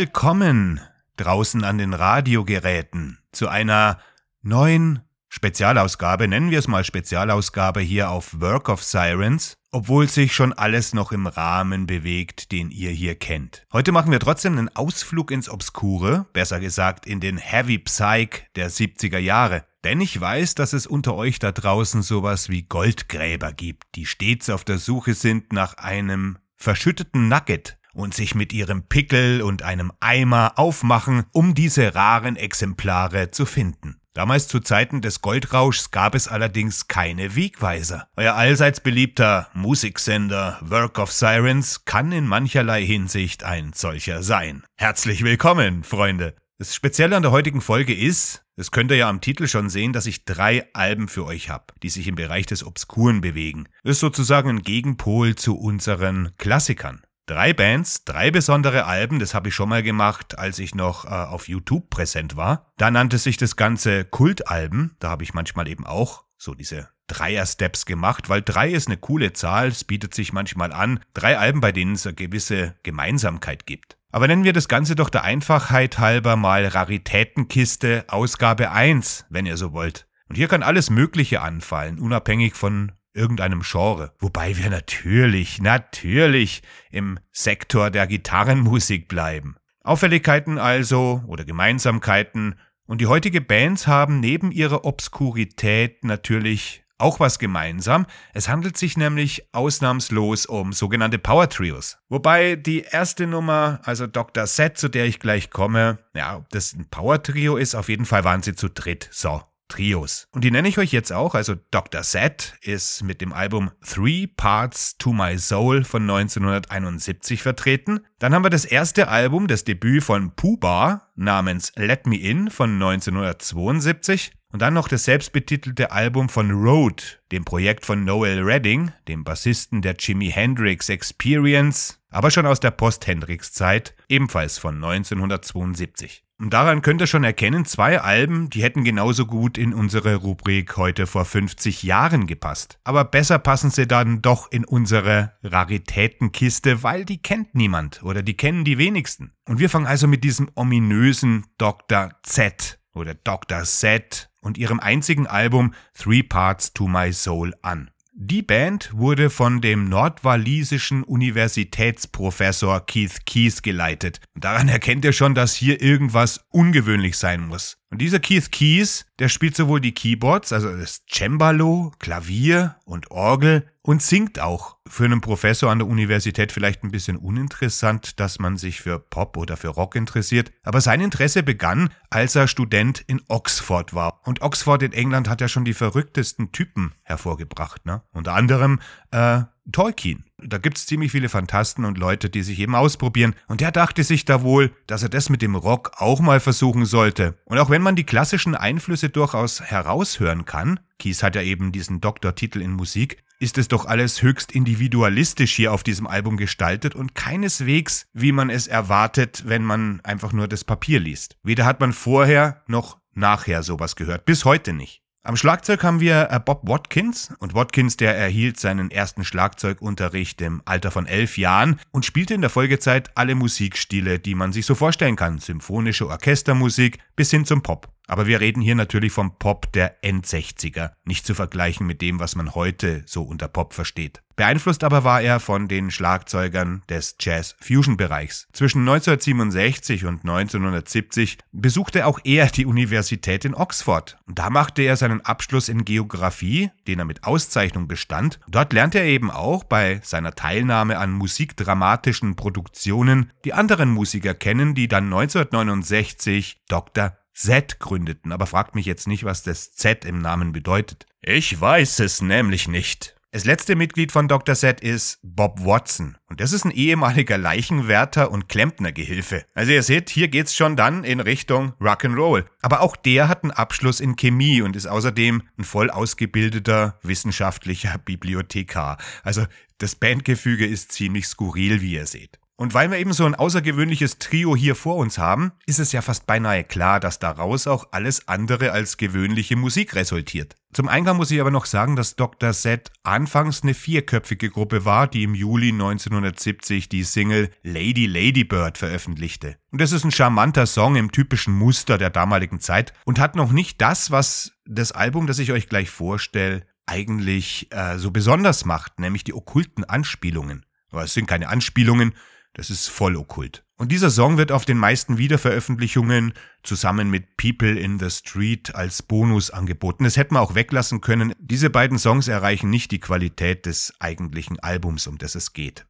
Willkommen draußen an den Radiogeräten zu einer neuen Spezialausgabe, nennen wir es mal Spezialausgabe hier auf Work of Sirens, obwohl sich schon alles noch im Rahmen bewegt, den ihr hier kennt. Heute machen wir trotzdem einen Ausflug ins Obskure, besser gesagt in den Heavy Psych der 70er Jahre. Denn ich weiß, dass es unter euch da draußen sowas wie Goldgräber gibt, die stets auf der Suche sind nach einem verschütteten Nugget und sich mit ihrem Pickel und einem Eimer aufmachen, um diese raren Exemplare zu finden. Damals zu Zeiten des Goldrauschs gab es allerdings keine Wegweiser. Euer allseits beliebter Musiksender Work of Sirens kann in mancherlei Hinsicht ein solcher sein. Herzlich willkommen, Freunde. Das Spezielle an der heutigen Folge ist, das könnt ihr ja am Titel schon sehen, dass ich drei Alben für euch habe, die sich im Bereich des Obskuren bewegen. Das ist sozusagen ein Gegenpol zu unseren Klassikern. Drei Bands, drei besondere Alben, das habe ich schon mal gemacht, als ich noch äh, auf YouTube präsent war. Da nannte sich das Ganze Kultalben, da habe ich manchmal eben auch so diese Dreier-Steps gemacht, weil drei ist eine coole Zahl, es bietet sich manchmal an. Drei Alben, bei denen es eine gewisse Gemeinsamkeit gibt. Aber nennen wir das Ganze doch der Einfachheit halber mal Raritätenkiste Ausgabe 1, wenn ihr so wollt. Und hier kann alles Mögliche anfallen, unabhängig von irgendeinem Genre. Wobei wir natürlich, natürlich im Sektor der Gitarrenmusik bleiben. Auffälligkeiten also oder Gemeinsamkeiten und die heutige Bands haben neben ihrer Obskurität natürlich auch was gemeinsam. Es handelt sich nämlich ausnahmslos um sogenannte Power Trios. Wobei die erste Nummer, also Dr. Set, zu der ich gleich komme, ja, ob das ein Power Trio ist, auf jeden Fall waren sie zu dritt. So, Trios. Und die nenne ich euch jetzt auch. Also Dr. Z ist mit dem Album Three Parts to My Soul von 1971 vertreten. Dann haben wir das erste Album, das Debüt von Puba namens Let Me In von 1972. Und dann noch das selbstbetitelte Album von Road, dem Projekt von Noel Redding, dem Bassisten der Jimi Hendrix Experience, aber schon aus der Post-Hendrix-Zeit, ebenfalls von 1972. Und daran könnt ihr schon erkennen, zwei Alben, die hätten genauso gut in unsere Rubrik heute vor 50 Jahren gepasst. Aber besser passen sie dann doch in unsere Raritätenkiste, weil die kennt niemand oder die kennen die wenigsten. Und wir fangen also mit diesem ominösen Dr. Z oder Dr. Z und ihrem einzigen Album Three Parts to My Soul an. Die Band wurde von dem nordwalisischen Universitätsprofessor Keith Keys geleitet. Daran erkennt ihr schon, dass hier irgendwas ungewöhnlich sein muss. Und dieser Keith Keys, der spielt sowohl die Keyboards, also das Cembalo, Klavier und Orgel und singt auch. Für einen Professor an der Universität vielleicht ein bisschen uninteressant, dass man sich für Pop oder für Rock interessiert. Aber sein Interesse begann, als er Student in Oxford war. Und Oxford in England hat ja schon die verrücktesten Typen hervorgebracht. Ne? Unter anderem äh, Tolkien. Da gibt's ziemlich viele Fantasten und Leute, die sich eben ausprobieren. Und der dachte sich da wohl, dass er das mit dem Rock auch mal versuchen sollte. Und auch wenn man die klassischen Einflüsse durchaus heraushören kann, Kies hat ja eben diesen Doktortitel in Musik, ist es doch alles höchst individualistisch hier auf diesem Album gestaltet und keineswegs, wie man es erwartet, wenn man einfach nur das Papier liest. Weder hat man vorher noch nachher sowas gehört. Bis heute nicht. Am Schlagzeug haben wir äh, Bob Watkins und Watkins, der erhielt seinen ersten Schlagzeugunterricht im Alter von elf Jahren und spielte in der Folgezeit alle Musikstile, die man sich so vorstellen kann, symphonische Orchestermusik bis hin zum Pop. Aber wir reden hier natürlich vom Pop der Endsechziger, nicht zu vergleichen mit dem, was man heute so unter Pop versteht. Beeinflusst aber war er von den Schlagzeugern des Jazz-Fusion-Bereichs. Zwischen 1967 und 1970 besuchte auch er die Universität in Oxford. Da machte er seinen Abschluss in Geographie, den er mit Auszeichnung bestand. Dort lernte er eben auch bei seiner Teilnahme an musikdramatischen Produktionen die anderen Musiker kennen, die dann 1969 Dr. Z gründeten, aber fragt mich jetzt nicht, was das Z im Namen bedeutet. Ich weiß es nämlich nicht. Das letzte Mitglied von Dr. Z ist Bob Watson. Und das ist ein ehemaliger Leichenwärter und Klempnergehilfe. Also ihr seht, hier geht's schon dann in Richtung Rock'n'Roll. Aber auch der hat einen Abschluss in Chemie und ist außerdem ein voll ausgebildeter wissenschaftlicher Bibliothekar. Also das Bandgefüge ist ziemlich skurril, wie ihr seht. Und weil wir eben so ein außergewöhnliches Trio hier vor uns haben, ist es ja fast beinahe klar, dass daraus auch alles andere als gewöhnliche Musik resultiert. Zum Eingang muss ich aber noch sagen, dass Dr. Z anfangs eine vierköpfige Gruppe war, die im Juli 1970 die Single Lady Ladybird veröffentlichte. Und das ist ein charmanter Song im typischen Muster der damaligen Zeit und hat noch nicht das, was das Album, das ich euch gleich vorstelle, eigentlich äh, so besonders macht, nämlich die okkulten Anspielungen. Aber es sind keine Anspielungen, das ist voll okkult. Und dieser Song wird auf den meisten Wiederveröffentlichungen zusammen mit People in the Street als Bonus angeboten. Das hätten wir auch weglassen können. Diese beiden Songs erreichen nicht die Qualität des eigentlichen Albums, um das es geht.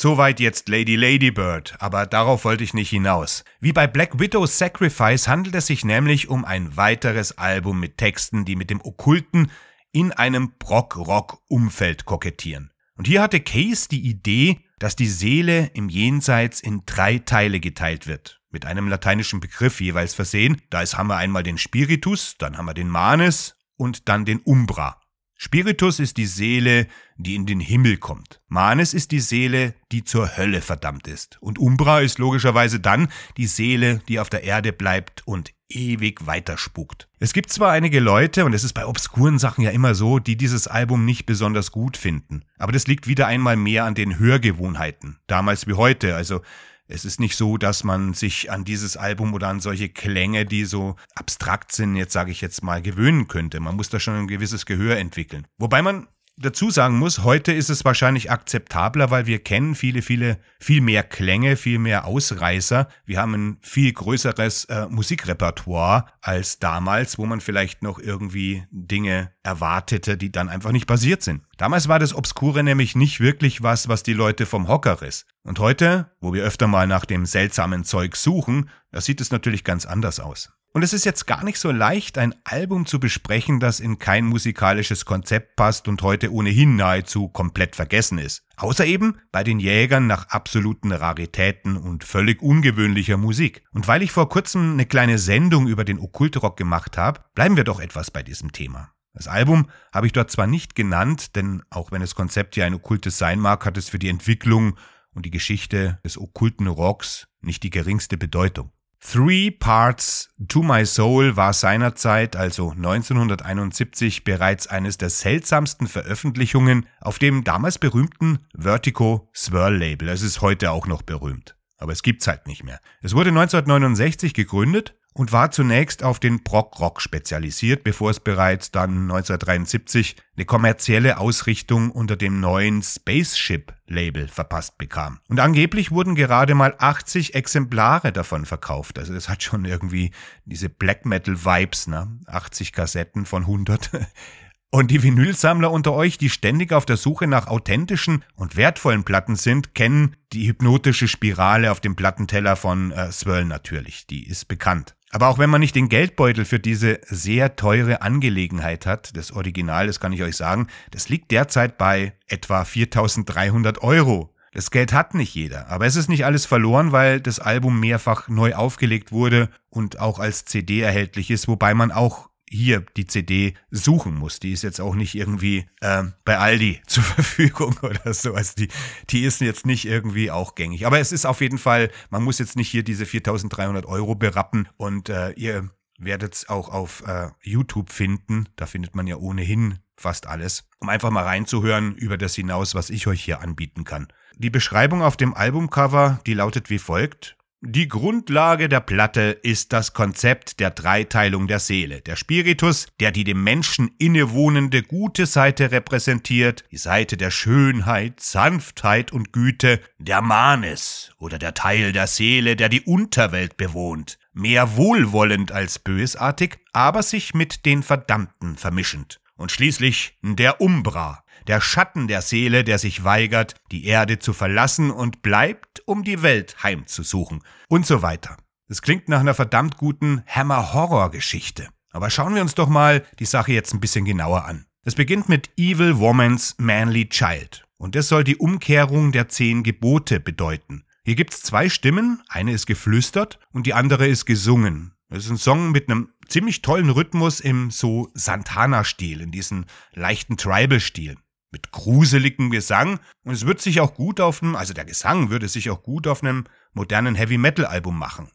Soweit jetzt Lady Ladybird, aber darauf wollte ich nicht hinaus. Wie bei Black Widow's Sacrifice handelt es sich nämlich um ein weiteres Album mit Texten, die mit dem Okkulten in einem Brock-Rock-Umfeld kokettieren. Und hier hatte Case die Idee, dass die Seele im Jenseits in drei Teile geteilt wird. Mit einem lateinischen Begriff jeweils versehen. Da ist, haben wir einmal den Spiritus, dann haben wir den Manes und dann den Umbra. Spiritus ist die Seele, die in den Himmel kommt. Manes ist die Seele, die zur Hölle verdammt ist. Und Umbra ist logischerweise dann die Seele, die auf der Erde bleibt und ewig weiterspukt. Es gibt zwar einige Leute, und es ist bei obskuren Sachen ja immer so, die dieses Album nicht besonders gut finden. Aber das liegt wieder einmal mehr an den Hörgewohnheiten. Damals wie heute. Also es ist nicht so, dass man sich an dieses Album oder an solche Klänge, die so abstrakt sind, jetzt sage ich jetzt mal, gewöhnen könnte. Man muss da schon ein gewisses Gehör entwickeln. Wobei man dazu sagen muss, heute ist es wahrscheinlich akzeptabler, weil wir kennen viele, viele, viel mehr Klänge, viel mehr Ausreißer. Wir haben ein viel größeres äh, Musikrepertoire als damals, wo man vielleicht noch irgendwie Dinge erwartete, die dann einfach nicht passiert sind. Damals war das Obskure nämlich nicht wirklich was, was die Leute vom Hocker riss. Und heute, wo wir öfter mal nach dem seltsamen Zeug suchen, da sieht es natürlich ganz anders aus. Und es ist jetzt gar nicht so leicht, ein Album zu besprechen, das in kein musikalisches Konzept passt und heute ohnehin nahezu komplett vergessen ist. Außer eben bei den Jägern nach absoluten Raritäten und völlig ungewöhnlicher Musik. Und weil ich vor kurzem eine kleine Sendung über den Okkultrock gemacht habe, bleiben wir doch etwas bei diesem Thema. Das Album habe ich dort zwar nicht genannt, denn auch wenn das Konzept ja ein okkultes sein mag, hat es für die Entwicklung und die Geschichte des okkulten Rocks nicht die geringste Bedeutung. Three Parts to My Soul war seinerzeit, also 1971, bereits eines der seltsamsten Veröffentlichungen auf dem damals berühmten Vertigo Swirl Label. Es ist heute auch noch berühmt, aber es gibt's halt nicht mehr. Es wurde 1969 gegründet und war zunächst auf den Prog-Rock spezialisiert, bevor es bereits dann 1973 eine kommerzielle Ausrichtung unter dem neuen Spaceship-Label verpasst bekam. Und angeblich wurden gerade mal 80 Exemplare davon verkauft. Also das hat schon irgendwie diese Black Metal-Vibes, ne? 80 Kassetten von 100. Und die Vinylsammler unter euch, die ständig auf der Suche nach authentischen und wertvollen Platten sind, kennen die hypnotische Spirale auf dem Plattenteller von äh, Swirl natürlich. Die ist bekannt. Aber auch wenn man nicht den Geldbeutel für diese sehr teure Angelegenheit hat, das Original, das kann ich euch sagen, das liegt derzeit bei etwa 4300 Euro. Das Geld hat nicht jeder, aber es ist nicht alles verloren, weil das Album mehrfach neu aufgelegt wurde und auch als CD erhältlich ist, wobei man auch hier die CD suchen muss. Die ist jetzt auch nicht irgendwie äh, bei Aldi zur Verfügung oder so. Also die, die ist jetzt nicht irgendwie auch gängig. Aber es ist auf jeden Fall, man muss jetzt nicht hier diese 4300 Euro berappen und äh, ihr werdet es auch auf äh, YouTube finden. Da findet man ja ohnehin fast alles, um einfach mal reinzuhören über das hinaus, was ich euch hier anbieten kann. Die Beschreibung auf dem Albumcover, die lautet wie folgt. Die Grundlage der Platte ist das Konzept der Dreiteilung der Seele. Der Spiritus, der die dem Menschen innewohnende gute Seite repräsentiert, die Seite der Schönheit, Sanftheit und Güte, der Manes oder der Teil der Seele, der die Unterwelt bewohnt, mehr wohlwollend als bösartig, aber sich mit den Verdammten vermischend. Und schließlich der Umbra, der Schatten der Seele, der sich weigert, die Erde zu verlassen und bleibt, um die Welt heimzusuchen und so weiter. Das klingt nach einer verdammt guten Hammer-Horror-Geschichte. Aber schauen wir uns doch mal die Sache jetzt ein bisschen genauer an. Es beginnt mit Evil Woman's Manly Child. Und das soll die Umkehrung der zehn Gebote bedeuten. Hier gibt's zwei Stimmen, eine ist geflüstert und die andere ist gesungen. Es ist ein Song mit einem ziemlich tollen Rhythmus im so Santana-Stil, in diesem leichten Tribal-Stil. Mit gruseligem Gesang und es wird sich auch gut auf einem, also der Gesang würde sich auch gut auf einem modernen Heavy-Metal-Album machen.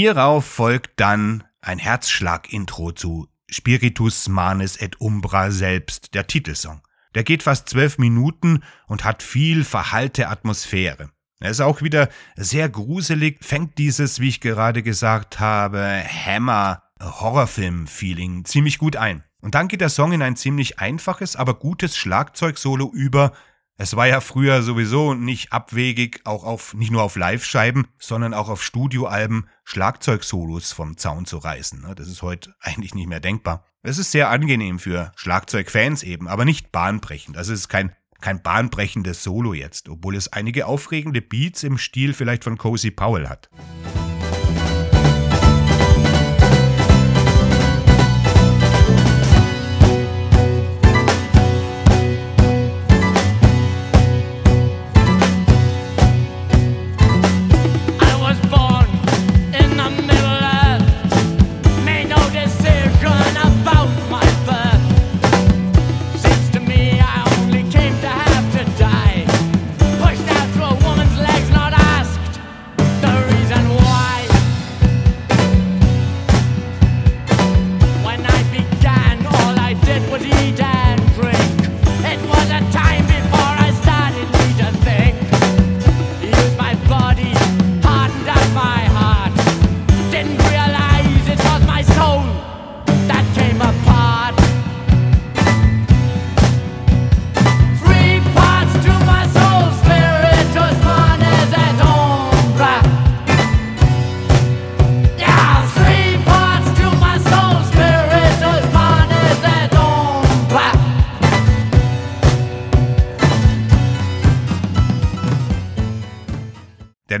Hierauf folgt dann ein Herzschlag-Intro zu Spiritus Manes et Umbra selbst, der Titelsong. Der geht fast zwölf Minuten und hat viel verhallte Atmosphäre. Er ist auch wieder sehr gruselig, fängt dieses, wie ich gerade gesagt habe, Hammer Horrorfilm-Feeling ziemlich gut ein. Und dann geht der Song in ein ziemlich einfaches, aber gutes Schlagzeugsolo über, es war ja früher sowieso nicht abwegig, auch auf, nicht nur auf Live-Scheiben, sondern auch auf Studioalben Schlagzeugsolos vom Zaun zu reißen. Ne? Das ist heute eigentlich nicht mehr denkbar. Es ist sehr angenehm für Schlagzeugfans eben, aber nicht bahnbrechend. Also es ist kein, kein bahnbrechendes Solo jetzt, obwohl es einige aufregende Beats im Stil vielleicht von Cozy Powell hat.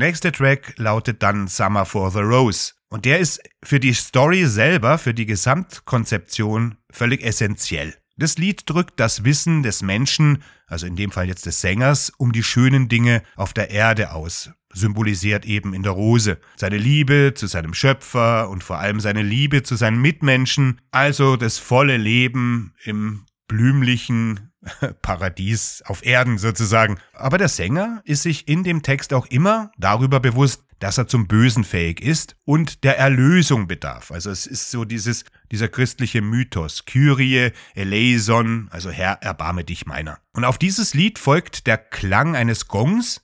Nächste Track lautet dann Summer for the Rose. Und der ist für die Story selber, für die Gesamtkonzeption völlig essentiell. Das Lied drückt das Wissen des Menschen, also in dem Fall jetzt des Sängers, um die schönen Dinge auf der Erde aus, symbolisiert eben in der Rose. Seine Liebe zu seinem Schöpfer und vor allem seine Liebe zu seinen Mitmenschen, also das volle Leben im blümlichen, Paradies auf Erden sozusagen. Aber der Sänger ist sich in dem Text auch immer darüber bewusst, dass er zum Bösen fähig ist und der Erlösung bedarf. Also es ist so dieses, dieser christliche Mythos. Kyrie, eleison, also Herr, erbarme dich meiner. Und auf dieses Lied folgt der Klang eines Gongs.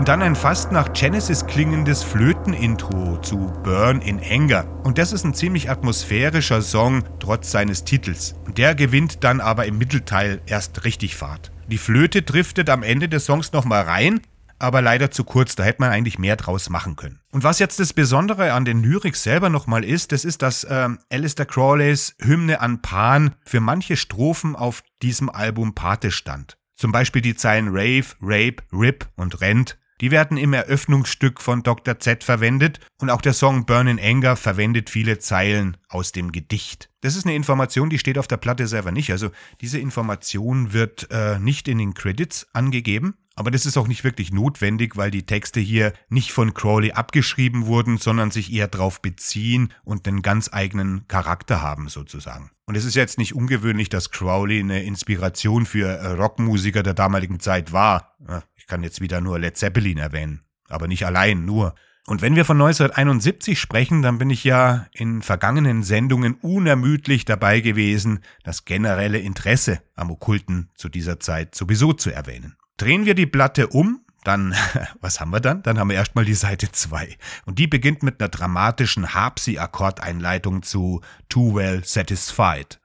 Und dann ein fast nach Genesis klingendes Flötenintro zu Burn in Anger. Und das ist ein ziemlich atmosphärischer Song, trotz seines Titels. Der gewinnt dann aber im Mittelteil erst richtig Fahrt. Die Flöte driftet am Ende des Songs nochmal rein, aber leider zu kurz, da hätte man eigentlich mehr draus machen können. Und was jetzt das Besondere an den Lyrics selber nochmal ist, das ist, dass äh, Alistair Crawleys Hymne an Pan für manche Strophen auf diesem Album Pate stand. Zum Beispiel die Zeilen Rave, Rape, Rip und Rent die werden im Eröffnungsstück von Dr. Z verwendet und auch der Song Burn in Anger verwendet viele Zeilen aus dem Gedicht. Das ist eine Information, die steht auf der Platte selber nicht. Also diese Information wird äh, nicht in den Credits angegeben, aber das ist auch nicht wirklich notwendig, weil die Texte hier nicht von Crowley abgeschrieben wurden, sondern sich eher darauf beziehen und einen ganz eigenen Charakter haben sozusagen. Und es ist jetzt nicht ungewöhnlich, dass Crowley eine Inspiration für äh, Rockmusiker der damaligen Zeit war. Kann jetzt wieder nur Led Zeppelin erwähnen, aber nicht allein nur. Und wenn wir von 1971 sprechen, dann bin ich ja in vergangenen Sendungen unermüdlich dabei gewesen, das generelle Interesse am Okkulten zu dieser Zeit sowieso zu erwähnen. Drehen wir die Platte um, dann, was haben wir dann? Dann haben wir erstmal die Seite 2. Und die beginnt mit einer dramatischen Harpsy-Akkordeinleitung zu Too Well Satisfied.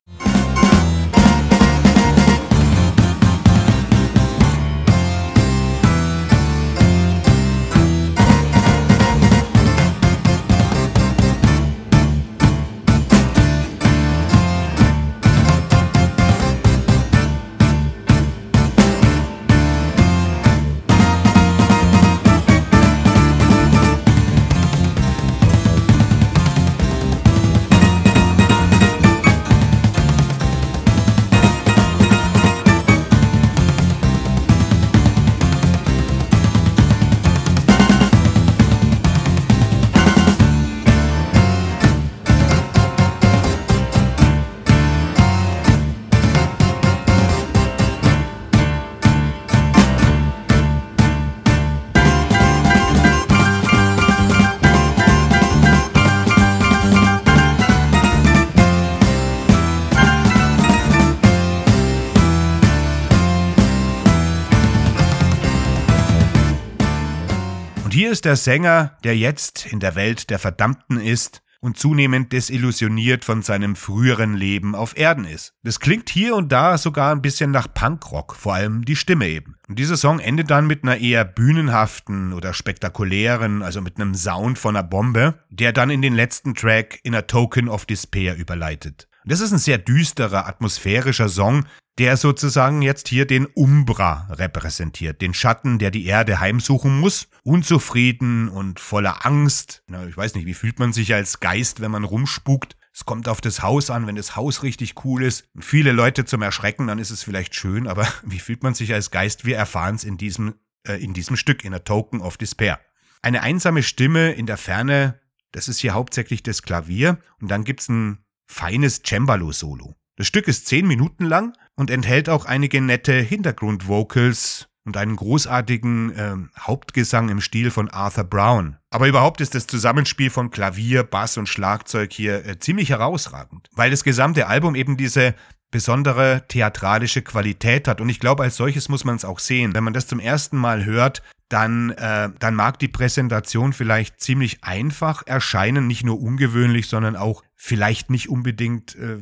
Hier ist der Sänger, der jetzt in der Welt der Verdammten ist und zunehmend desillusioniert von seinem früheren Leben auf Erden ist. Das klingt hier und da sogar ein bisschen nach Punkrock, vor allem die Stimme eben. Und dieser Song endet dann mit einer eher bühnenhaften oder spektakulären, also mit einem Sound von einer Bombe, der dann in den letzten Track in a Token of Despair überleitet. Das ist ein sehr düsterer, atmosphärischer Song, der sozusagen jetzt hier den Umbra repräsentiert, den Schatten, der die Erde heimsuchen muss, unzufrieden und voller Angst. Na, ich weiß nicht, wie fühlt man sich als Geist, wenn man rumspukt? Es kommt auf das Haus an, wenn das Haus richtig cool ist. Viele Leute zum Erschrecken, dann ist es vielleicht schön, aber wie fühlt man sich als Geist? Wir erfahren es in diesem, äh, in diesem Stück, in der Token of Despair. Eine einsame Stimme in der Ferne, das ist hier hauptsächlich das Klavier und dann gibt's ein feines Cembalo-Solo. Das Stück ist zehn Minuten lang und enthält auch einige nette Hintergrundvocals und einen großartigen äh, Hauptgesang im Stil von Arthur Brown. Aber überhaupt ist das Zusammenspiel von Klavier, Bass und Schlagzeug hier äh, ziemlich herausragend, weil das gesamte Album eben diese besondere theatralische Qualität hat. Und ich glaube, als solches muss man es auch sehen. Wenn man das zum ersten Mal hört, dann, äh, dann mag die Präsentation vielleicht ziemlich einfach erscheinen, nicht nur ungewöhnlich, sondern auch vielleicht nicht unbedingt, äh,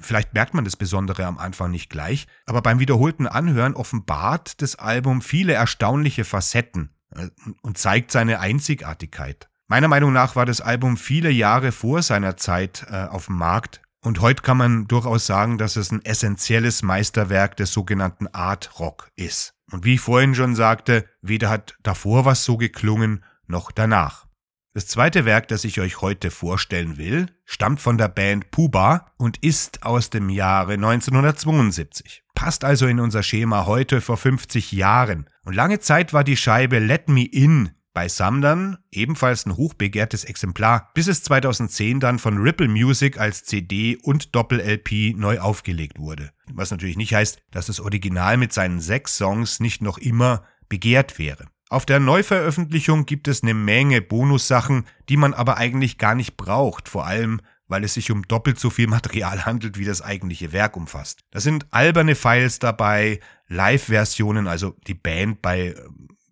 vielleicht merkt man das Besondere am Anfang nicht gleich, aber beim wiederholten Anhören offenbart das Album viele erstaunliche Facetten äh, und zeigt seine Einzigartigkeit. Meiner Meinung nach war das Album viele Jahre vor seiner Zeit äh, auf dem Markt und heute kann man durchaus sagen, dass es ein essentielles Meisterwerk des sogenannten Art Rock ist. Und wie ich vorhin schon sagte, weder hat davor was so geklungen, noch danach. Das zweite Werk, das ich euch heute vorstellen will, stammt von der Band Puba und ist aus dem Jahre 1972. Passt also in unser Schema heute vor 50 Jahren. Und lange Zeit war die Scheibe Let Me In bei Sammlern ebenfalls ein hochbegehrtes Exemplar, bis es 2010 dann von Ripple Music als CD und Doppel-LP neu aufgelegt wurde. Was natürlich nicht heißt, dass das Original mit seinen sechs Songs nicht noch immer begehrt wäre. Auf der Neuveröffentlichung gibt es eine Menge Bonussachen, die man aber eigentlich gar nicht braucht, vor allem weil es sich um doppelt so viel Material handelt, wie das eigentliche Werk umfasst. Da sind alberne Files dabei, Live-Versionen, also die Band bei,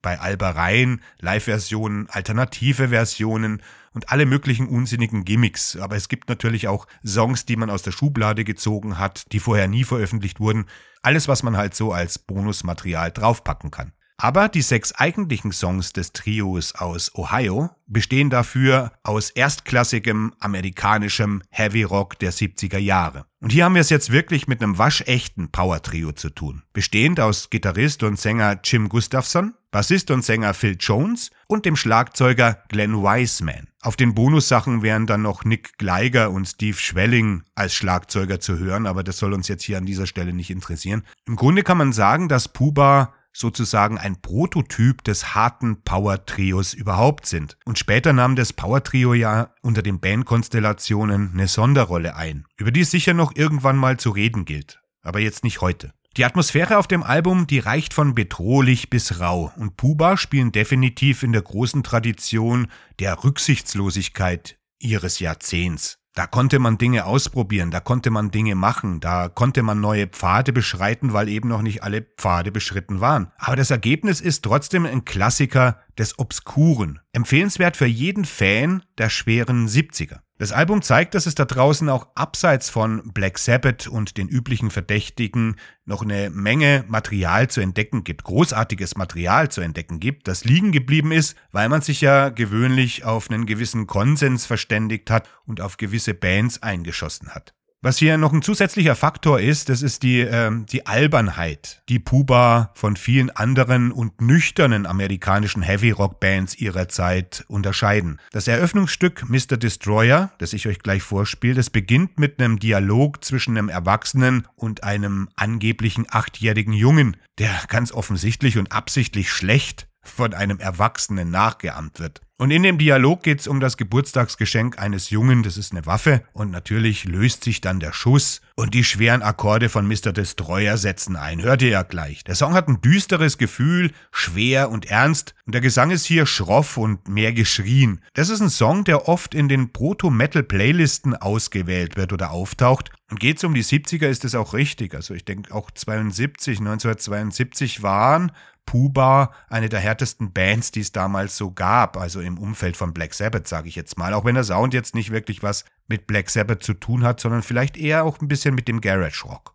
bei Albereien, Live-Versionen, alternative Versionen und alle möglichen unsinnigen Gimmicks. Aber es gibt natürlich auch Songs, die man aus der Schublade gezogen hat, die vorher nie veröffentlicht wurden. Alles, was man halt so als Bonusmaterial draufpacken kann. Aber die sechs eigentlichen Songs des Trios aus Ohio bestehen dafür aus erstklassigem amerikanischem Heavy Rock der 70er Jahre. Und hier haben wir es jetzt wirklich mit einem waschechten Power-Trio zu tun. Bestehend aus Gitarrist und Sänger Jim Gustafson, Bassist und Sänger Phil Jones und dem Schlagzeuger Glenn Wiseman. Auf den Bonussachen wären dann noch Nick Gleiger und Steve Schwelling als Schlagzeuger zu hören, aber das soll uns jetzt hier an dieser Stelle nicht interessieren. Im Grunde kann man sagen, dass Puba sozusagen ein Prototyp des harten Power-Trios überhaupt sind. Und später nahm das Power-Trio ja unter den Bandkonstellationen eine Sonderrolle ein, über die es sicher noch irgendwann mal zu reden gilt. Aber jetzt nicht heute. Die Atmosphäre auf dem Album, die reicht von bedrohlich bis rau und Puba spielen definitiv in der großen Tradition der Rücksichtslosigkeit ihres Jahrzehnts. Da konnte man Dinge ausprobieren, da konnte man Dinge machen, da konnte man neue Pfade beschreiten, weil eben noch nicht alle Pfade beschritten waren. Aber das Ergebnis ist trotzdem ein Klassiker des Obskuren. Empfehlenswert für jeden Fan der schweren 70er. Das Album zeigt, dass es da draußen auch abseits von Black Sabbath und den üblichen Verdächtigen noch eine Menge Material zu entdecken gibt, großartiges Material zu entdecken gibt, das liegen geblieben ist, weil man sich ja gewöhnlich auf einen gewissen Konsens verständigt hat und auf gewisse Bands eingeschossen hat. Was hier noch ein zusätzlicher Faktor ist, das ist die, äh, die Albernheit, die Puba von vielen anderen und nüchternen amerikanischen Heavy-Rock-Bands ihrer Zeit unterscheiden. Das Eröffnungsstück Mr. Destroyer, das ich euch gleich vorspiele, das beginnt mit einem Dialog zwischen einem Erwachsenen und einem angeblichen achtjährigen Jungen, der ganz offensichtlich und absichtlich schlecht von einem Erwachsenen nachgeahmt wird. Und in dem Dialog geht es um das Geburtstagsgeschenk eines Jungen, das ist eine Waffe, und natürlich löst sich dann der Schuss und die schweren Akkorde von Mr. Destroyer setzen ein. Hört ihr ja gleich. Der Song hat ein düsteres Gefühl, schwer und ernst, und der Gesang ist hier schroff und mehr geschrien. Das ist ein Song, der oft in den Proto-Metal-Playlisten ausgewählt wird oder auftaucht. Und geht's um die 70er, ist es auch richtig. Also ich denke auch 72, 1972 waren Puba eine der härtesten Bands, die es damals so gab, also im Umfeld von Black Sabbath, sage ich jetzt mal. Auch wenn der Sound jetzt nicht wirklich was mit Black Sabbath zu tun hat, sondern vielleicht eher auch ein bisschen mit dem Garage Rock.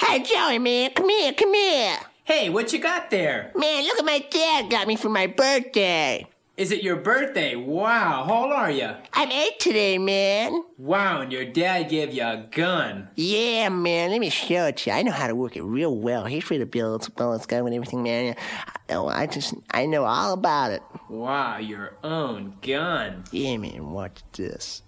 Hey Joey, man, come here, come here. Hey, what you got there? Man, look at my dad got me for my birthday. Is it your birthday? Wow, how old are you? I'm eight today, man. Wow, and your dad gave you a gun. Yeah, man, let me show it to you. I know how to work it real well. He's ready to build, build its gun and everything, man. Oh, I just, I know all about it. Wow, your own gun. Yeah, man, watch this.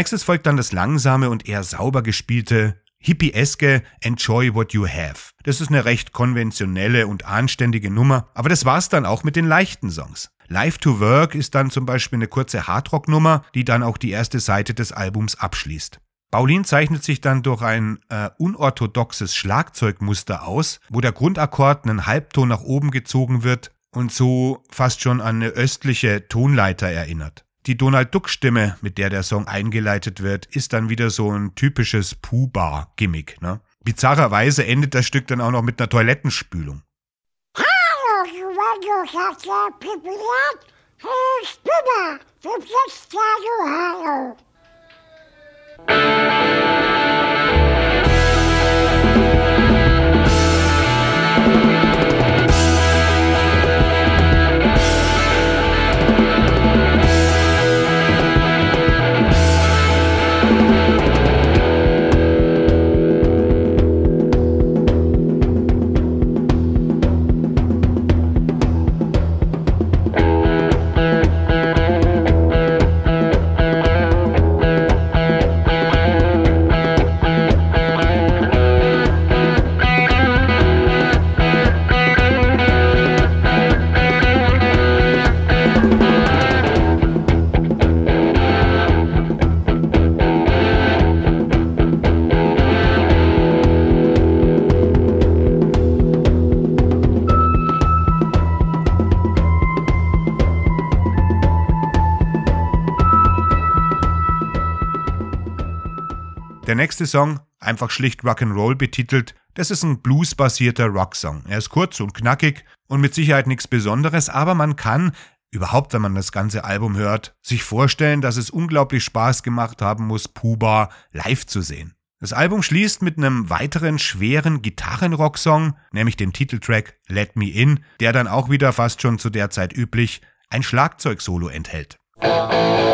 Nächstes folgt dann das langsame und eher sauber gespielte, hippieske Enjoy What You Have. Das ist eine recht konventionelle und anständige Nummer, aber das war's dann auch mit den leichten Songs. Live to Work ist dann zum Beispiel eine kurze Hardrock-Nummer, die dann auch die erste Seite des Albums abschließt. Paulin zeichnet sich dann durch ein äh, unorthodoxes Schlagzeugmuster aus, wo der Grundakkord einen Halbton nach oben gezogen wird und so fast schon an eine östliche Tonleiter erinnert. Die Donald Duck Stimme, mit der der Song eingeleitet wird, ist dann wieder so ein typisches Pooh-Bar-Gimmick. Ne? Bizarrerweise endet das Stück dann auch noch mit einer Toilettenspülung. Hallo, Hallo. nächste Song, einfach schlicht Rock'n'Roll betitelt, das ist ein bluesbasierter Rocksong. Er ist kurz und knackig und mit Sicherheit nichts Besonderes, aber man kann, überhaupt wenn man das ganze Album hört, sich vorstellen, dass es unglaublich Spaß gemacht haben muss, Puba live zu sehen. Das Album schließt mit einem weiteren schweren Gitarrenrocksong, nämlich dem Titeltrack Let Me In, der dann auch wieder fast schon zu der Zeit üblich ein Schlagzeugsolo enthält. People,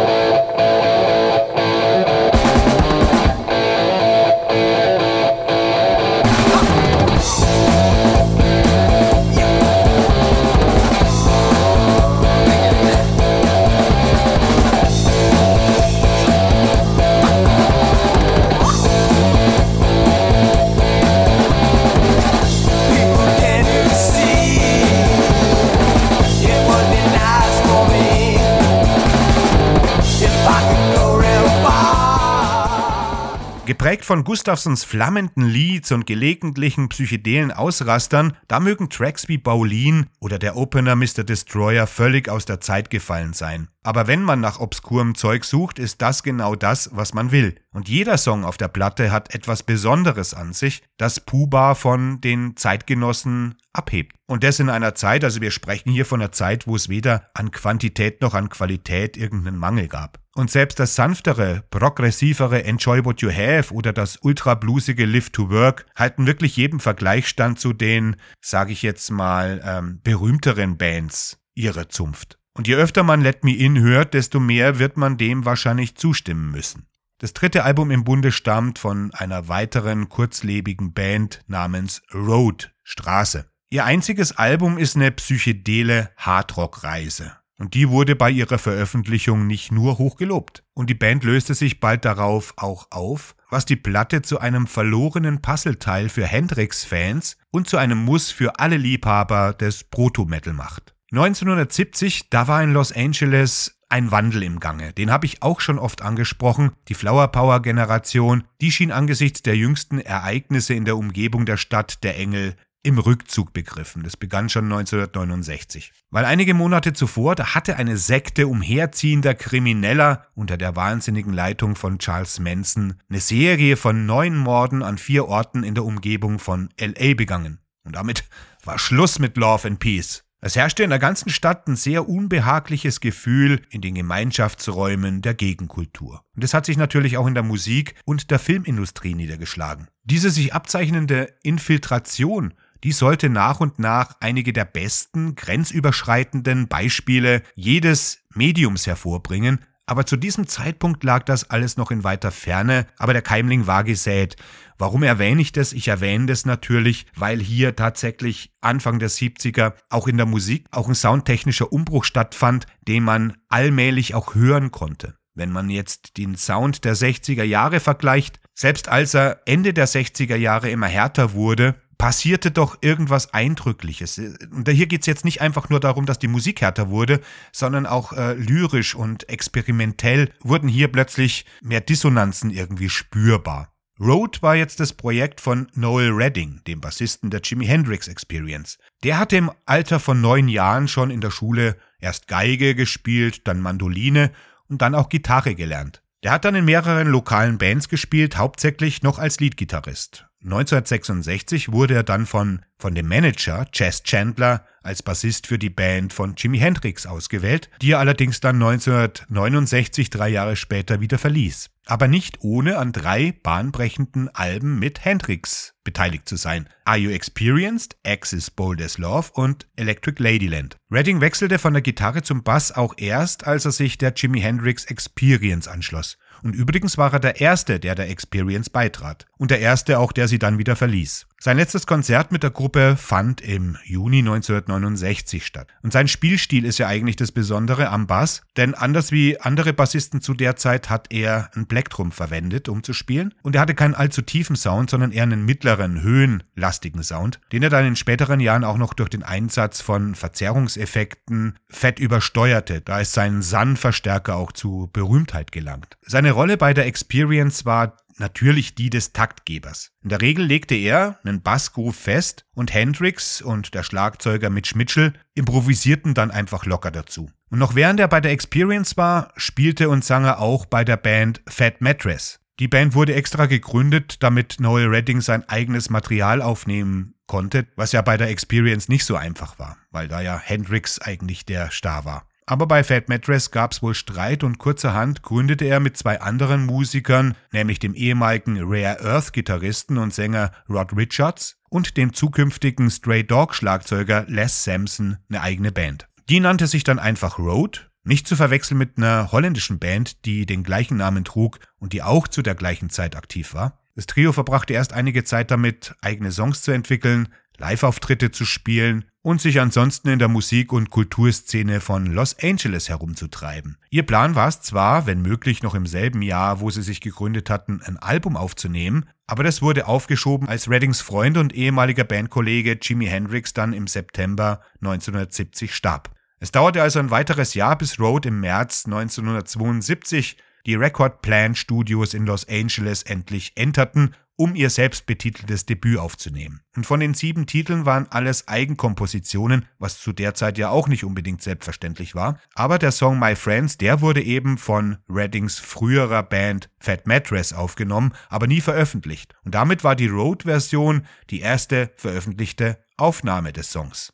Geprägt von Gustafsons flammenden Leads und gelegentlichen psychedelen Ausrastern, da mögen Tracks wie Baulin oder der Opener Mr. Destroyer völlig aus der Zeit gefallen sein. Aber wenn man nach obskurem Zeug sucht, ist das genau das, was man will. Und jeder Song auf der Platte hat etwas Besonderes an sich, das Puba von den Zeitgenossen abhebt. Und das in einer Zeit, also wir sprechen hier von einer Zeit, wo es weder an Quantität noch an Qualität irgendeinen Mangel gab. Und selbst das sanftere, progressivere Enjoy What You Have oder das ultra-bluesige Live to Work halten wirklich jedem Vergleichsstand zu den, sage ich jetzt mal, ähm, berühmteren Bands ihrer Zunft. Und je öfter man Let Me In hört, desto mehr wird man dem wahrscheinlich zustimmen müssen. Das dritte Album im Bunde stammt von einer weiteren kurzlebigen Band namens Road, Straße. Ihr einziges Album ist eine psychedele Hardrock-Reise. Und die wurde bei ihrer Veröffentlichung nicht nur hochgelobt. Und die Band löste sich bald darauf auch auf, was die Platte zu einem verlorenen Puzzleteil für Hendrix-Fans und zu einem Muss für alle Liebhaber des Proto-Metal macht. 1970, da war in Los Angeles ein Wandel im Gange. Den habe ich auch schon oft angesprochen. Die Flower Power Generation, die schien angesichts der jüngsten Ereignisse in der Umgebung der Stadt der Engel im Rückzug begriffen. Das begann schon 1969. Weil einige Monate zuvor, da hatte eine Sekte umherziehender Krimineller unter der wahnsinnigen Leitung von Charles Manson eine Serie von neun Morden an vier Orten in der Umgebung von LA begangen. Und damit war Schluss mit Love and Peace. Es herrschte in der ganzen Stadt ein sehr unbehagliches Gefühl in den Gemeinschaftsräumen der Gegenkultur. Und das hat sich natürlich auch in der Musik und der Filmindustrie niedergeschlagen. Diese sich abzeichnende Infiltration die sollte nach und nach einige der besten grenzüberschreitenden Beispiele jedes Mediums hervorbringen, aber zu diesem Zeitpunkt lag das alles noch in weiter Ferne, aber der Keimling war gesät. Warum erwähne ich das? Ich erwähne das natürlich, weil hier tatsächlich Anfang der 70er auch in der Musik auch ein soundtechnischer Umbruch stattfand, den man allmählich auch hören konnte. Wenn man jetzt den Sound der 60er Jahre vergleicht, selbst als er Ende der 60er Jahre immer härter wurde, passierte doch irgendwas Eindrückliches. Und hier geht es jetzt nicht einfach nur darum, dass die Musik härter wurde, sondern auch äh, lyrisch und experimentell wurden hier plötzlich mehr Dissonanzen irgendwie spürbar. Road war jetzt das Projekt von Noel Redding, dem Bassisten der Jimi Hendrix Experience. Der hatte im Alter von neun Jahren schon in der Schule erst Geige gespielt, dann Mandoline und dann auch Gitarre gelernt. Der hat dann in mehreren lokalen Bands gespielt, hauptsächlich noch als Leadgitarrist. 1966 wurde er dann von, von dem Manager Chess Chandler als Bassist für die Band von Jimi Hendrix ausgewählt, die er allerdings dann 1969, drei Jahre später, wieder verließ. Aber nicht ohne an drei bahnbrechenden Alben mit Hendrix beteiligt zu sein. Are You Experienced, Axis Bold as Love und Electric Ladyland. Redding wechselte von der Gitarre zum Bass auch erst, als er sich der Jimi Hendrix Experience anschloss. Und übrigens war er der Erste, der der Experience beitrat. Und der Erste auch, der sie dann wieder verließ. Sein letztes Konzert mit der Gruppe fand im Juni 1969 statt. Und sein Spielstil ist ja eigentlich das Besondere am Bass, denn anders wie andere Bassisten zu der Zeit hat er ein Plektrum verwendet, um zu spielen. Und er hatte keinen allzu tiefen Sound, sondern eher einen mittleren, höhenlastigen Sound, den er dann in späteren Jahren auch noch durch den Einsatz von Verzerrungseffekten fett übersteuerte. Da ist sein San-Verstärker auch zu Berühmtheit gelangt. Seine Rolle bei der Experience war natürlich die des Taktgebers. In der Regel legte er einen Bassgroove fest und Hendrix und der Schlagzeuger Mitch Mitchell improvisierten dann einfach locker dazu. Und noch während er bei der Experience war, spielte und sang er auch bei der Band Fat Mattress. Die Band wurde extra gegründet, damit Noel Redding sein eigenes Material aufnehmen konnte, was ja bei der Experience nicht so einfach war, weil da ja Hendrix eigentlich der Star war. Aber bei Fat Mattress gab es wohl Streit und kurzerhand gründete er mit zwei anderen Musikern, nämlich dem ehemaligen Rare Earth Gitarristen und Sänger Rod Richards und dem zukünftigen Stray Dog Schlagzeuger Les Sampson, eine eigene Band. Die nannte sich dann einfach Road, nicht zu verwechseln mit einer holländischen Band, die den gleichen Namen trug und die auch zu der gleichen Zeit aktiv war. Das Trio verbrachte erst einige Zeit damit, eigene Songs zu entwickeln, Live-Auftritte zu spielen und sich ansonsten in der Musik- und Kulturszene von Los Angeles herumzutreiben. Ihr Plan war es zwar, wenn möglich noch im selben Jahr, wo sie sich gegründet hatten, ein Album aufzunehmen, aber das wurde aufgeschoben, als Reddings Freund und ehemaliger Bandkollege Jimi Hendrix dann im September 1970 starb. Es dauerte also ein weiteres Jahr, bis Road im März 1972 die Record Plan Studios in Los Angeles endlich enterten um ihr selbstbetiteltes Debüt aufzunehmen. Und von den sieben Titeln waren alles Eigenkompositionen, was zu der Zeit ja auch nicht unbedingt selbstverständlich war. Aber der Song My Friends, der wurde eben von Reddings früherer Band Fat Mattress aufgenommen, aber nie veröffentlicht. Und damit war die Road-Version die erste veröffentlichte Aufnahme des Songs.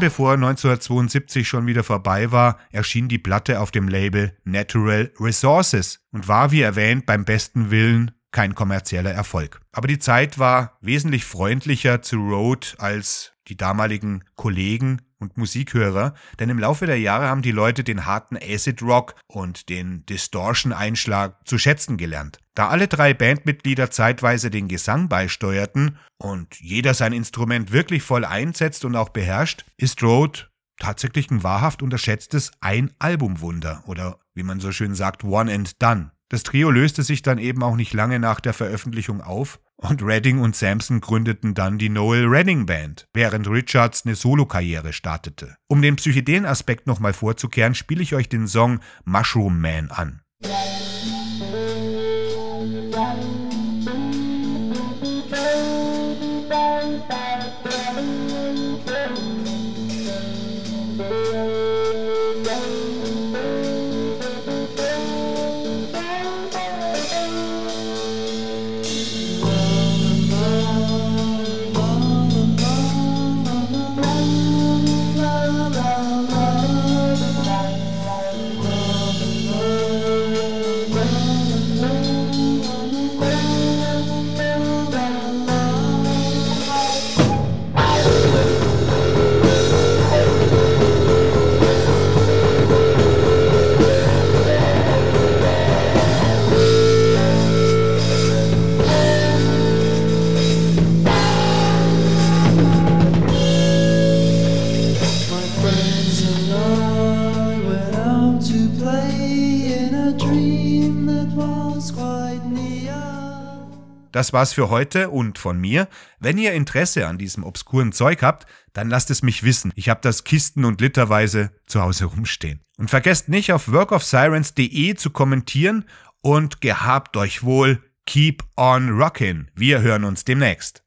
Dann, bevor 1972 schon wieder vorbei war, erschien die Platte auf dem Label Natural Resources und war, wie erwähnt, beim besten Willen kein kommerzieller Erfolg. Aber die Zeit war wesentlich freundlicher zu Road als die damaligen Kollegen und Musikhörer, denn im Laufe der Jahre haben die Leute den harten Acid Rock und den Distortion-Einschlag zu schätzen gelernt. Da alle drei Bandmitglieder zeitweise den Gesang beisteuerten und jeder sein Instrument wirklich voll einsetzt und auch beherrscht, ist Road tatsächlich ein wahrhaft unterschätztes Ein-Album-Wunder oder wie man so schön sagt, One and Done. Das Trio löste sich dann eben auch nicht lange nach der Veröffentlichung auf und Redding und Sampson gründeten dann die Noel Redding Band, während Richards eine Solokarriere startete. Um den psychedelen Aspekt nochmal vorzukehren, spiele ich euch den Song Mushroom Man an. Das war's für heute und von mir. Wenn ihr Interesse an diesem obskuren Zeug habt, dann lasst es mich wissen. Ich habe das Kisten und literweise zu Hause rumstehen. Und vergesst nicht auf workofsirens.de zu kommentieren und gehabt euch wohl. Keep on rockin'. Wir hören uns demnächst.